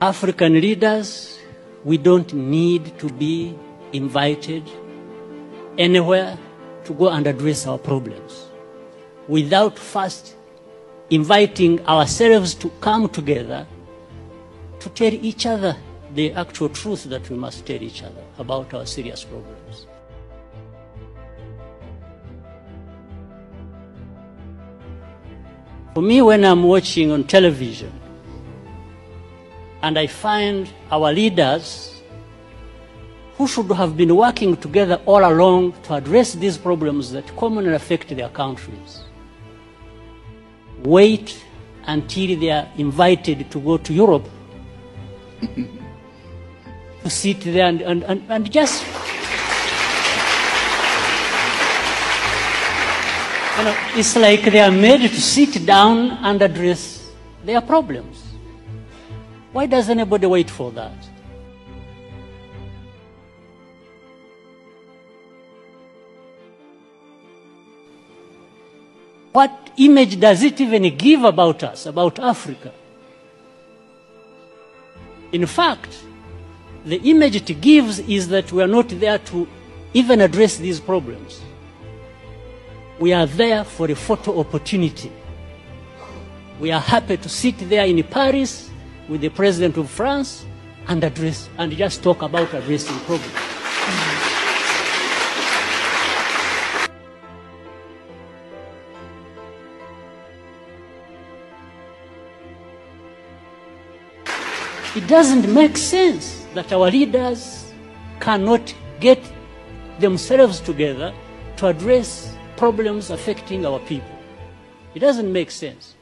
African leaders, we don't need to be invited anywhere to go and address our problems without first inviting ourselves to come together to tell each other the actual truth that we must tell each other about our serious problems. For me, when I'm watching on television and I find our leaders who should have been working together all along to address these problems that commonly affect their countries wait until they are invited to go to Europe to sit there and, and, and, and just you know, it's like they are made to sit down and address their problems. Why does anybody wait for that? What image does it even give about us, about Africa? In fact, the image it gives is that we are not there to even address these problems. We are there for a photo opportunity. We are happy to sit there in Paris with the president of France and address and just talk about addressing problems. It doesn't make sense that our leaders cannot get themselves together to address problems affecting our people. It doesn't make sense.